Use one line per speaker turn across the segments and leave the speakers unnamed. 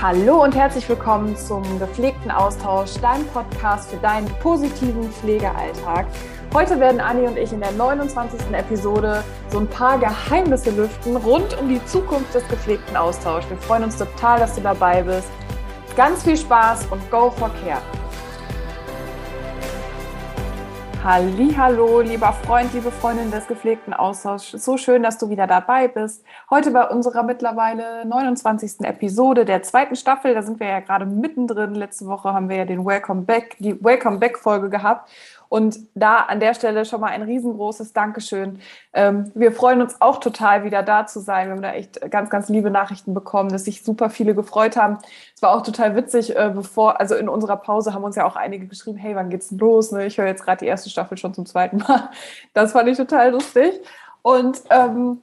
Hallo und herzlich willkommen zum gepflegten Austausch, dein Podcast für deinen positiven Pflegealltag. Heute werden Anni und ich in der 29. Episode so ein paar Geheimnisse lüften rund um die Zukunft des gepflegten Austauschs. Wir freuen uns total, dass du dabei bist. Ganz viel Spaß und go for care. Hallo, lieber Freund, liebe Freundin des gepflegten Austauschs. So schön, dass du wieder dabei bist. Heute bei unserer mittlerweile 29. Episode der zweiten Staffel. Da sind wir ja gerade mittendrin. Letzte Woche haben wir ja den Welcome Back, die Welcome Back Folge gehabt. Und da an der Stelle schon mal ein riesengroßes Dankeschön. Ähm, wir freuen uns auch total, wieder da zu sein. Wir haben da echt ganz, ganz liebe Nachrichten bekommen, dass sich super viele gefreut haben. Es war auch total witzig, äh, bevor, also in unserer Pause haben uns ja auch einige geschrieben, hey, wann geht's denn los? Ne? Ich höre jetzt gerade die erste Staffel schon zum zweiten Mal. Das fand ich total lustig. Und ähm,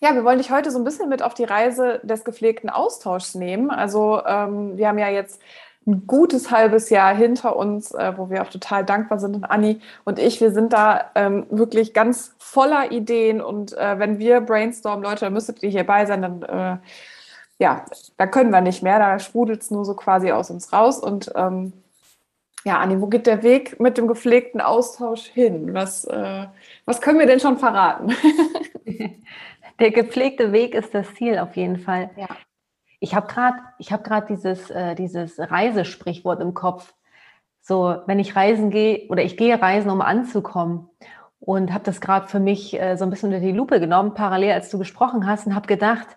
ja, wir wollen dich heute so ein bisschen mit auf die Reise des gepflegten Austauschs nehmen. Also ähm, wir haben ja jetzt ein gutes halbes Jahr hinter uns, äh, wo wir auch total dankbar sind. Und Anni und ich, wir sind da ähm, wirklich ganz voller Ideen. Und äh, wenn wir brainstormen, Leute, dann müsstet ihr hierbei sein, dann äh, ja, da können wir nicht mehr. Da sprudelt es nur so quasi aus uns raus. Und ähm, ja, Anni, wo geht der Weg mit dem gepflegten Austausch hin? Was, äh, was können wir denn schon verraten?
der gepflegte Weg ist das Ziel auf jeden Fall. Ja. Ich habe gerade hab dieses, äh, dieses Reisesprichwort im Kopf. So, wenn ich reisen gehe oder ich gehe reisen, um anzukommen. Und habe das gerade für mich äh, so ein bisschen unter die Lupe genommen, parallel als du gesprochen hast, und habe gedacht,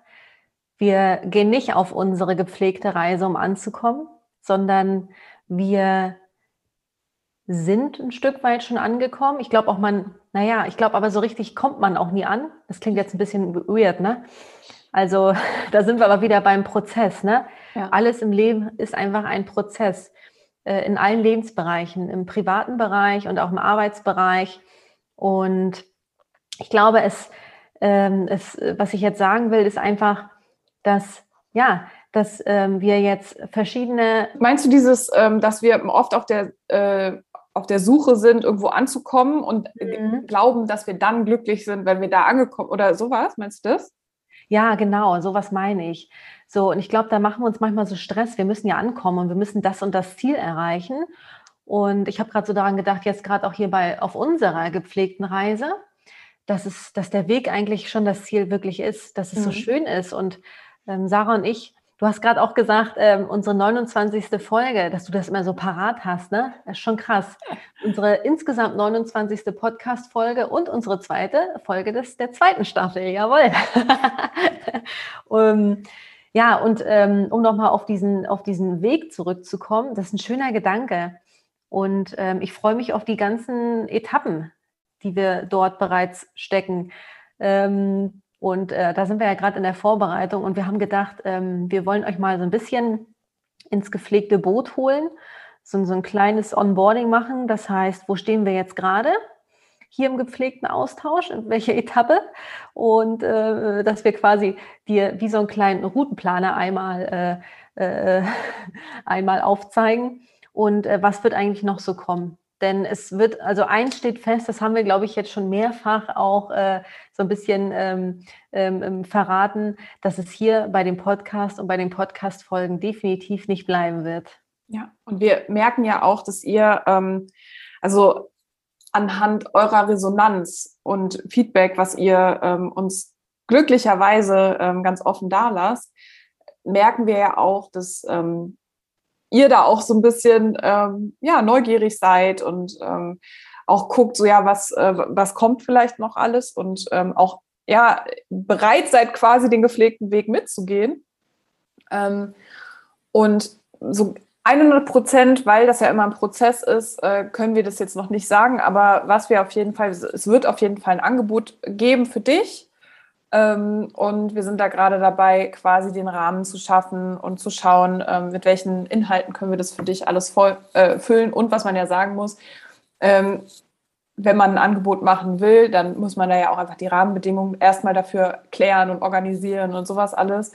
wir gehen nicht auf unsere gepflegte Reise, um anzukommen, sondern wir sind ein Stück weit schon angekommen. Ich glaube auch man, naja, ich glaube aber so richtig kommt man auch nie an. Das klingt jetzt ein bisschen weird, ne? Also da sind wir aber wieder beim Prozess. Ne? Ja. Alles im Leben ist einfach ein Prozess äh, in allen Lebensbereichen, im privaten Bereich und auch im Arbeitsbereich. Und ich glaube, es, ähm, es, was ich jetzt sagen will, ist einfach, dass ja, dass ähm, wir jetzt verschiedene.
Meinst du dieses, ähm, dass wir oft auf der äh, auf der Suche sind, irgendwo anzukommen und mhm. glauben, dass wir dann glücklich sind, wenn wir da angekommen oder sowas? Meinst du das?
Ja, genau, sowas meine ich. So, und ich glaube, da machen wir uns manchmal so Stress. Wir müssen ja ankommen und wir müssen das und das Ziel erreichen. Und ich habe gerade so daran gedacht, jetzt gerade auch hier bei auf unserer gepflegten Reise, dass es, dass der Weg eigentlich schon das Ziel wirklich ist, dass es mhm. so schön ist. Und ähm, Sarah und ich, Du hast gerade auch gesagt, ähm, unsere 29. Folge, dass du das immer so parat hast, ne? Das ist schon krass. Unsere insgesamt 29. Podcast-Folge und unsere zweite Folge des, der zweiten Staffel, jawohl. um, ja, und ähm, um nochmal auf diesen, auf diesen Weg zurückzukommen, das ist ein schöner Gedanke. Und ähm, ich freue mich auf die ganzen Etappen, die wir dort bereits stecken. Ähm, und äh, da sind wir ja gerade in der Vorbereitung und wir haben gedacht, ähm, wir wollen euch mal so ein bisschen ins gepflegte Boot holen, so, so ein kleines Onboarding machen. Das heißt, wo stehen wir jetzt gerade? Hier im gepflegten Austausch, in welcher Etappe? Und äh, dass wir quasi dir wie so einen kleinen Routenplaner einmal, äh, äh, einmal aufzeigen. Und äh, was wird eigentlich noch so kommen? Denn es wird, also eins steht fest, das haben wir, glaube ich, jetzt schon mehrfach auch äh, so ein bisschen ähm, ähm, ähm, verraten, dass es hier bei dem Podcast und bei den Podcast-Folgen definitiv nicht bleiben wird.
Ja, und wir merken ja auch, dass ihr, ähm, also anhand eurer Resonanz und Feedback, was ihr ähm, uns glücklicherweise ähm, ganz offen da lasst, merken wir ja auch, dass ihr da auch so ein bisschen ähm, ja, neugierig seid und ähm, auch guckt, so ja, was, äh, was kommt vielleicht noch alles und ähm, auch ja, bereit seid, quasi den gepflegten Weg mitzugehen. Ähm, und so 100 Prozent, weil das ja immer ein Prozess ist, äh, können wir das jetzt noch nicht sagen. Aber was wir auf jeden Fall, es wird auf jeden Fall ein Angebot geben für dich, und wir sind da gerade dabei, quasi den Rahmen zu schaffen und zu schauen, ähm, mit welchen Inhalten können wir das für dich alles voll, äh, füllen. Und was man ja sagen muss, ähm, wenn man ein Angebot machen will, dann muss man da ja auch einfach die Rahmenbedingungen erstmal dafür klären und organisieren und sowas alles.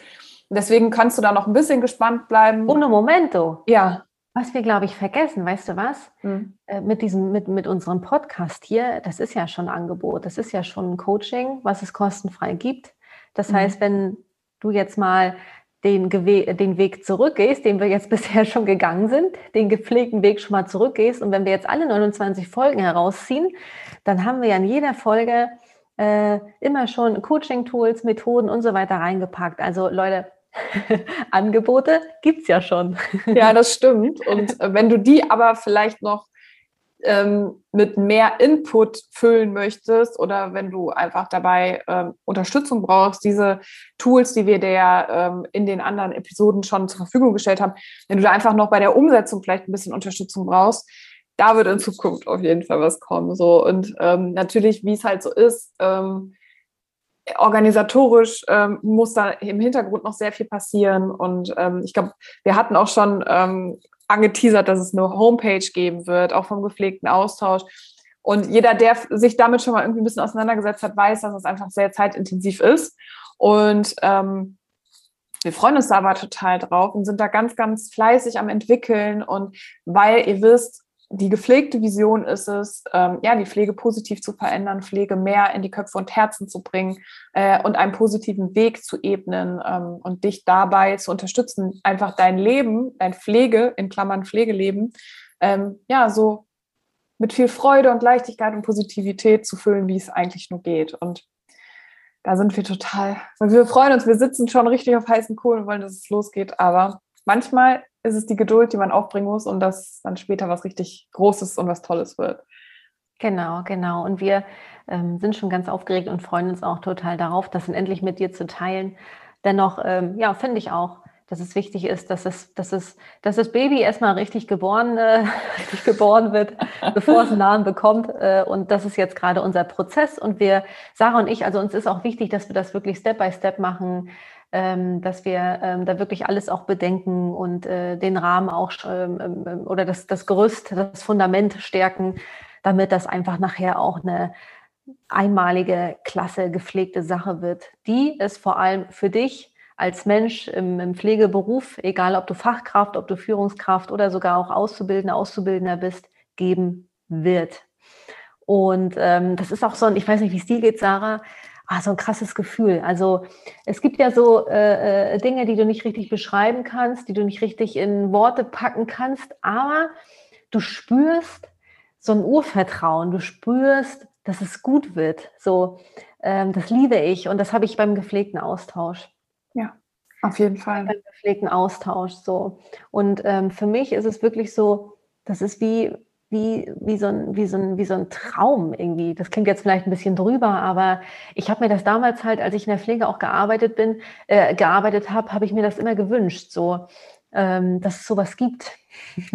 Deswegen kannst du da noch ein bisschen gespannt bleiben.
Ohne Momento. Ja. Was wir, glaube ich, vergessen, weißt du was? Mhm. Äh, mit, diesem, mit, mit unserem Podcast hier, das ist ja schon ein Angebot, das ist ja schon ein Coaching, was es kostenfrei gibt. Das mhm. heißt, wenn du jetzt mal den, den Weg zurückgehst, den wir jetzt bisher schon gegangen sind, den gepflegten Weg schon mal zurückgehst. Und wenn wir jetzt alle 29 Folgen herausziehen, dann haben wir ja in jeder Folge äh, immer schon Coaching-Tools, Methoden und so weiter reingepackt. Also Leute, Angebote gibt es ja schon.
ja, das stimmt. Und äh, wenn du die aber vielleicht noch ähm, mit mehr Input füllen möchtest oder wenn du einfach dabei ähm, Unterstützung brauchst, diese Tools, die wir dir ähm, in den anderen Episoden schon zur Verfügung gestellt haben, wenn du da einfach noch bei der Umsetzung vielleicht ein bisschen Unterstützung brauchst, da wird in Zukunft auf jeden Fall was kommen. So und ähm, natürlich, wie es halt so ist, ähm, organisatorisch ähm, muss da im Hintergrund noch sehr viel passieren. Und ähm, ich glaube, wir hatten auch schon ähm, angeteasert, dass es eine Homepage geben wird, auch vom gepflegten Austausch. Und jeder, der sich damit schon mal irgendwie ein bisschen auseinandergesetzt hat, weiß, dass es einfach sehr zeitintensiv ist. Und ähm, wir freuen uns da aber total drauf und sind da ganz, ganz fleißig am entwickeln. Und weil ihr wisst, die gepflegte Vision ist es, ähm, ja, die Pflege positiv zu verändern, Pflege mehr in die Köpfe und Herzen zu bringen äh, und einen positiven Weg zu ebnen ähm, und dich dabei zu unterstützen, einfach dein Leben, dein Pflege, in Klammern Pflegeleben, ähm, ja, so mit viel Freude und Leichtigkeit und Positivität zu füllen, wie es eigentlich nur geht. Und da sind wir total, wir freuen uns, wir sitzen schon richtig auf heißen Kohlen und wollen, dass es losgeht, aber manchmal ist es die Geduld, die man aufbringen muss und dass dann später was richtig Großes und was Tolles wird.
Genau, genau. Und wir ähm, sind schon ganz aufgeregt und freuen uns auch total darauf, das dann endlich mit dir zu teilen. Dennoch, ähm, ja, finde ich auch, dass es wichtig ist, dass, es, dass, es, dass das Baby erstmal richtig geboren, äh, richtig geboren wird, bevor es einen Namen bekommt. Äh, und das ist jetzt gerade unser Prozess. Und wir, Sarah und ich, also uns ist auch wichtig, dass wir das wirklich Step by Step machen, dass wir ähm, da wirklich alles auch bedenken und äh, den Rahmen auch ähm, ähm, oder das, das Gerüst, das Fundament stärken, damit das einfach nachher auch eine einmalige, klasse, gepflegte Sache wird, die es vor allem für dich als Mensch im, im, Pflegeberuf, egal ob du Fachkraft, ob du Führungskraft oder sogar auch Auszubildender, Auszubildender bist, geben wird. Und ähm, das ist auch so ein, ich weiß nicht, wie es dir geht, Sarah, ah, so ein krasses Gefühl. Also es gibt ja so äh, äh, Dinge, die du nicht richtig beschreiben kannst, die du nicht richtig in Worte packen kannst, aber du spürst so ein Urvertrauen, du spürst, dass es gut wird. So, ähm, das liebe ich und das habe ich beim gepflegten Austausch.
Ja, auf jeden Fall.
Beim gepflegten Austausch so. Und ähm, für mich ist es wirklich so, das ist wie wie, wie, so ein, wie, so ein, wie so ein Traum irgendwie. Das klingt jetzt vielleicht ein bisschen drüber, aber ich habe mir das damals halt, als ich in der Pflege auch gearbeitet bin, äh, gearbeitet habe, habe ich mir das immer gewünscht, so, ähm, dass es sowas gibt.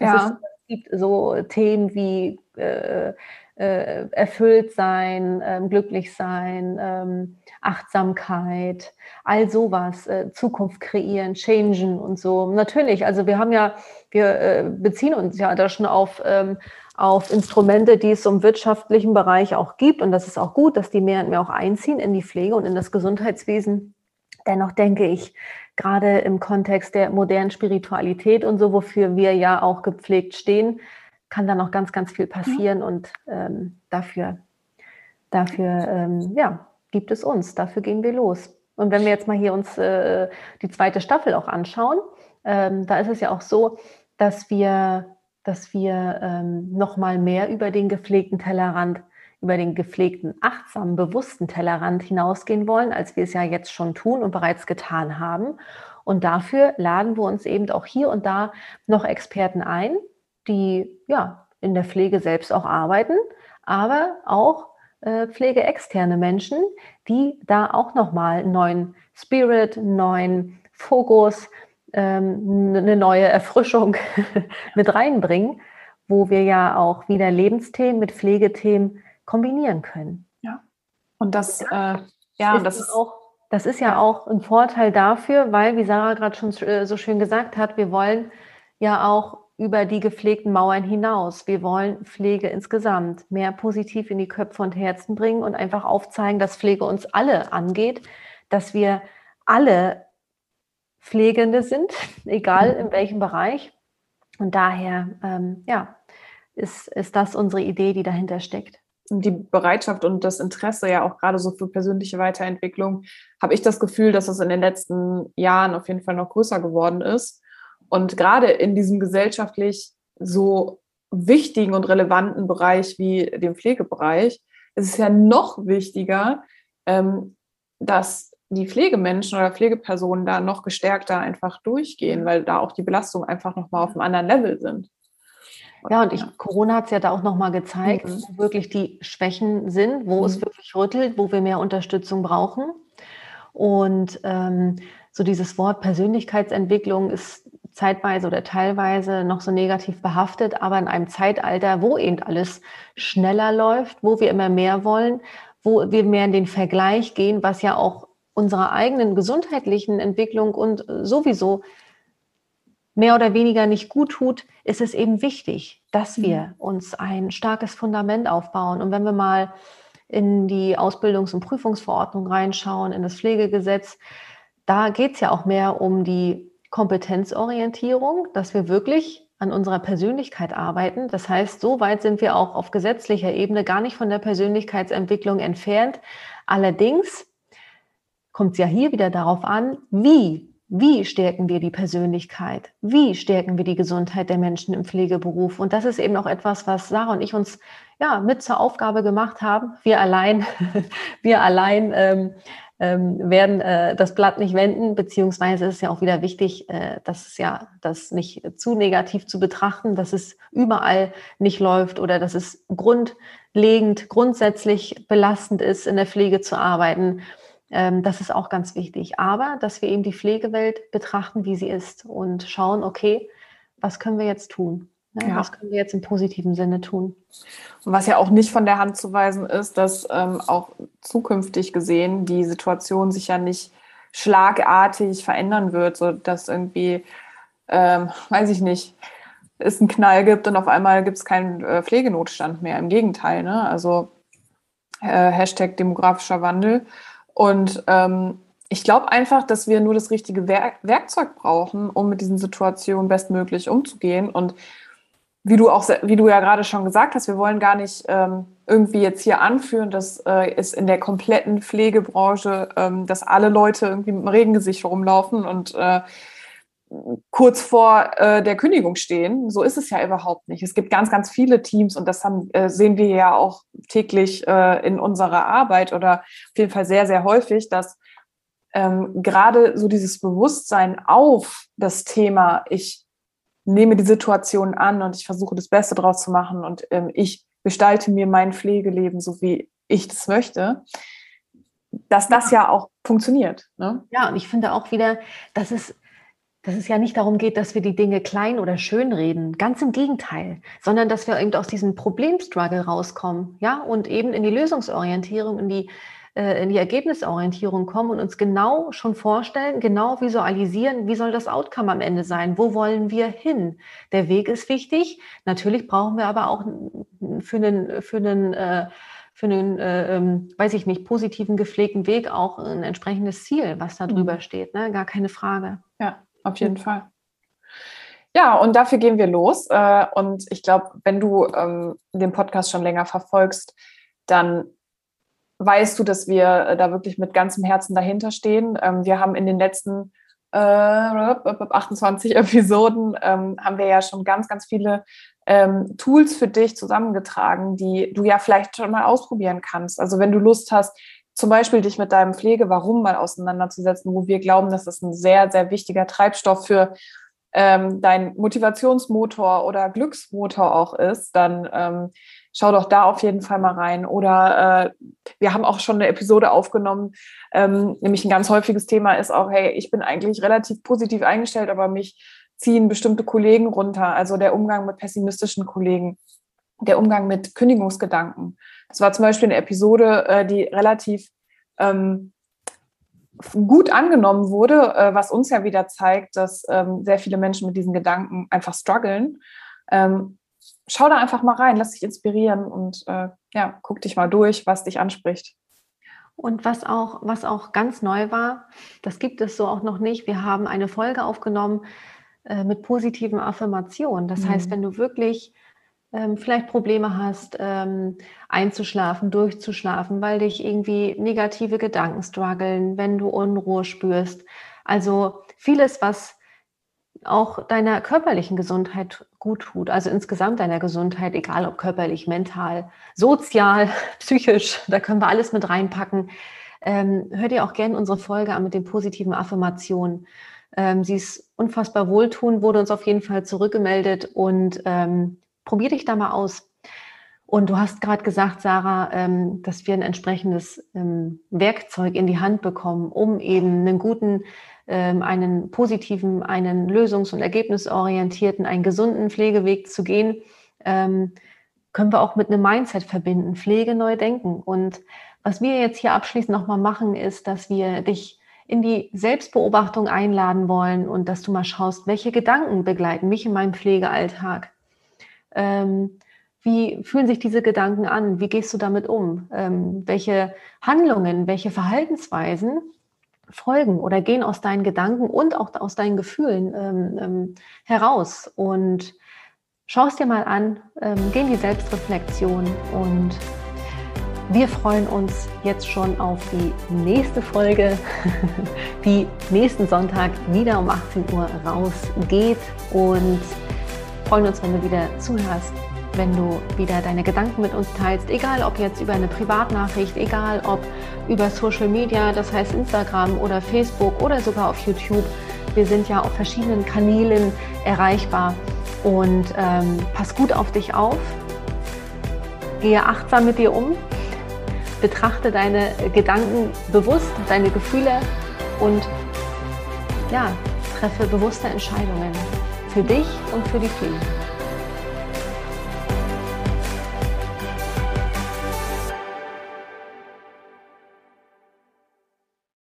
ja. es gibt so Themen wie äh, äh, erfüllt sein, ähm, glücklich sein, ähm, Achtsamkeit, all sowas, äh, Zukunft kreieren, changen und so. Natürlich, also wir haben ja, wir äh, beziehen uns ja da schon auf, ähm, auf Instrumente, die es im wirtschaftlichen Bereich auch gibt. Und das ist auch gut, dass die mehr und mehr auch einziehen in die Pflege und in das Gesundheitswesen. Dennoch denke ich, gerade im Kontext der modernen Spiritualität und so, wofür wir ja auch gepflegt stehen, kann da noch ganz, ganz viel passieren. Und ähm, dafür, dafür ähm, ja, gibt es uns, dafür gehen wir los. Und wenn wir jetzt mal hier uns äh, die zweite Staffel auch anschauen, ähm, da ist es ja auch so, dass wir, dass wir ähm, noch mal mehr über den gepflegten Tellerrand, über den gepflegten, achtsamen, bewussten Tellerrand hinausgehen wollen, als wir es ja jetzt schon tun und bereits getan haben. Und dafür laden wir uns eben auch hier und da noch Experten ein, die ja in der Pflege selbst auch arbeiten, aber auch äh, pflegeexterne Menschen, die da auch nochmal einen neuen Spirit, einen neuen Fokus, ähm, eine neue Erfrischung mit reinbringen, wo wir ja auch wieder Lebensthemen mit Pflegethemen kombinieren können.
Ja. Und das, äh, ja,
ist das ist auch, das ist ja auch ein Vorteil dafür, weil, wie Sarah gerade schon äh, so schön gesagt hat, wir wollen ja auch über die gepflegten Mauern hinaus. Wir wollen Pflege insgesamt mehr positiv in die Köpfe und Herzen bringen und einfach aufzeigen, dass Pflege uns alle angeht, dass wir alle Pflegende sind, egal in welchem Bereich. Und daher, ähm, ja, ist, ist das unsere Idee, die dahinter steckt.
die Bereitschaft und das Interesse ja auch gerade so für persönliche Weiterentwicklung, habe ich das Gefühl, dass es in den letzten Jahren auf jeden Fall noch größer geworden ist. Und gerade in diesem gesellschaftlich so wichtigen und relevanten Bereich wie dem Pflegebereich ist es ja noch wichtiger, ähm, dass die Pflegemenschen oder Pflegepersonen da noch gestärkter einfach durchgehen, weil da auch die Belastungen einfach nochmal auf einem anderen Level sind.
Ja, und ich, Corona hat es ja da auch nochmal gezeigt, mhm. wo wirklich die Schwächen sind, wo mhm. es wirklich rüttelt, wo wir mehr Unterstützung brauchen. Und ähm, so dieses Wort Persönlichkeitsentwicklung ist zeitweise oder teilweise noch so negativ behaftet, aber in einem Zeitalter, wo eben alles schneller läuft, wo wir immer mehr wollen, wo wir mehr in den Vergleich gehen, was ja auch unserer eigenen gesundheitlichen Entwicklung und sowieso mehr oder weniger nicht gut tut, ist es eben wichtig, dass wir mhm. uns ein starkes Fundament aufbauen. Und wenn wir mal in die Ausbildungs- und Prüfungsverordnung reinschauen, in das Pflegegesetz, da geht es ja auch mehr um die Kompetenzorientierung, dass wir wirklich an unserer Persönlichkeit arbeiten. Das heißt, so weit sind wir auch auf gesetzlicher Ebene gar nicht von der Persönlichkeitsentwicklung entfernt. Allerdings kommt es ja hier wieder darauf an, wie wie stärken wir die Persönlichkeit? Wie stärken wir die Gesundheit der Menschen im Pflegeberuf? Und das ist eben auch etwas, was Sarah und ich uns ja mit zur Aufgabe gemacht haben. Wir allein, wir allein ähm, ähm, werden äh, das Blatt nicht wenden, beziehungsweise ist es ja auch wieder wichtig, äh, dass es ja das nicht zu negativ zu betrachten, dass es überall nicht läuft oder dass es grundlegend, grundsätzlich belastend ist, in der Pflege zu arbeiten. Ähm, das ist auch ganz wichtig. Aber dass wir eben die Pflegewelt betrachten, wie sie ist und schauen, okay, was können wir jetzt tun? Ja, Was können wir jetzt im positiven Sinne tun?
Und was ja auch nicht von der Hand zu weisen ist, dass ähm, auch zukünftig gesehen die Situation sich ja nicht schlagartig verändern wird, so dass irgendwie, ähm, weiß ich nicht, es einen Knall gibt und auf einmal gibt es keinen äh, Pflegenotstand mehr. Im Gegenteil, ne? Also äh, Hashtag demografischer Wandel. Und ähm, ich glaube einfach, dass wir nur das richtige Werk Werkzeug brauchen, um mit diesen Situationen bestmöglich umzugehen. Und wie du auch, wie du ja gerade schon gesagt hast, wir wollen gar nicht ähm, irgendwie jetzt hier anführen, dass äh, es in der kompletten Pflegebranche, ähm, dass alle Leute irgendwie mit dem Regengesicht rumlaufen und äh, kurz vor äh, der Kündigung stehen. So ist es ja überhaupt nicht. Es gibt ganz, ganz viele Teams und das haben, äh, sehen wir ja auch täglich äh, in unserer Arbeit oder auf jeden Fall sehr, sehr häufig, dass ähm, gerade so dieses Bewusstsein auf das Thema, ich nehme die Situation an und ich versuche das Beste draus zu machen und ähm, ich gestalte mir mein Pflegeleben so, wie ich das möchte, dass das ja, ja auch funktioniert. Ne?
Ja, und ich finde auch wieder, dass es dass es ja nicht darum geht, dass wir die Dinge klein oder schön reden, ganz im Gegenteil, sondern dass wir eben aus diesem Problemstruggle rauskommen, ja, und eben in die Lösungsorientierung, in die, in die Ergebnisorientierung kommen und uns genau schon vorstellen, genau visualisieren, wie soll das Outcome am Ende sein, wo wollen wir hin. Der Weg ist wichtig, natürlich brauchen wir aber auch für einen, für einen äh, für einen, äh, ähm, weiß ich nicht, positiven, gepflegten Weg auch ein entsprechendes Ziel, was da drüber mhm. steht, ne? gar keine Frage.
Ja auf jeden mhm. Fall. Ja, und dafür gehen wir los. Äh, und ich glaube, wenn du ähm, den Podcast schon länger verfolgst, dann weißt du, dass wir äh, da wirklich mit ganzem Herzen dahinter stehen. Ähm, wir haben in den letzten äh, 28 Episoden ähm, haben wir ja schon ganz, ganz viele ähm, Tools für dich zusammengetragen, die du ja vielleicht schon mal ausprobieren kannst. Also wenn du Lust hast, zum Beispiel dich mit deinem Pflege-Warum mal auseinanderzusetzen, wo wir glauben, dass das ein sehr, sehr wichtiger Treibstoff für ähm, dein Motivationsmotor oder Glücksmotor auch ist, dann ähm, schau doch da auf jeden Fall mal rein. Oder äh, wir haben auch schon eine Episode aufgenommen, ähm, nämlich ein ganz häufiges Thema ist auch, hey, ich bin eigentlich relativ positiv eingestellt, aber mich ziehen bestimmte Kollegen runter. Also der Umgang mit pessimistischen Kollegen, der Umgang mit Kündigungsgedanken. Das war zum Beispiel eine Episode, äh, die relativ ähm, gut angenommen wurde, äh, was uns ja wieder zeigt, dass ähm, sehr viele Menschen mit diesen Gedanken einfach strugglen. Ähm, schau da einfach mal rein, lass dich inspirieren und äh, ja, guck dich mal durch, was dich anspricht.
Und was auch, was auch ganz neu war, das gibt es so auch noch nicht. Wir haben eine Folge aufgenommen äh, mit positiven Affirmationen. Das mhm. heißt, wenn du wirklich ähm, vielleicht Probleme hast, ähm, einzuschlafen, durchzuschlafen, weil dich irgendwie negative Gedanken strugglen, wenn du Unruhe spürst. Also vieles, was auch deiner körperlichen Gesundheit gut tut, also insgesamt deiner Gesundheit, egal ob körperlich, mental, sozial, psychisch, da können wir alles mit reinpacken. Ähm, hör dir auch gerne unsere Folge an mit den positiven Affirmationen. Ähm, sie ist unfassbar wohltuend, wurde uns auf jeden Fall zurückgemeldet und ähm, probier dich da mal aus. Und du hast gerade gesagt, Sarah, ähm, dass wir ein entsprechendes ähm, Werkzeug in die Hand bekommen, um eben einen guten, ähm, einen positiven, einen lösungs- und ergebnisorientierten, einen gesunden Pflegeweg zu gehen. Können wir auch mit einem Mindset verbinden, Pflege neu denken. Und was wir jetzt hier abschließend nochmal machen, ist, dass wir dich in die Selbstbeobachtung einladen wollen und dass du mal schaust, welche Gedanken begleiten mich in meinem Pflegealltag. Ähm, wie fühlen sich diese Gedanken an? Wie gehst du damit um? Ähm, welche Handlungen, welche Verhaltensweisen folgen oder gehen aus deinen Gedanken und auch aus deinen Gefühlen ähm, ähm heraus? Und schau es dir mal an, ähm, geh in die Selbstreflexion und wir freuen uns jetzt schon auf die nächste Folge, die nächsten Sonntag wieder um 18 Uhr rausgeht und freuen uns, wenn du wieder zuhörst, wenn du wieder deine Gedanken mit uns teilst, egal ob jetzt über eine Privatnachricht, egal ob über Social Media, das heißt Instagram oder Facebook oder sogar auf YouTube. Wir sind ja auf verschiedenen Kanälen erreichbar und ähm, pass gut auf dich auf. Gehe achtsam mit dir um, betrachte deine Gedanken bewusst, deine Gefühle und ja, treffe bewusste Entscheidungen für dich und für die Pflege.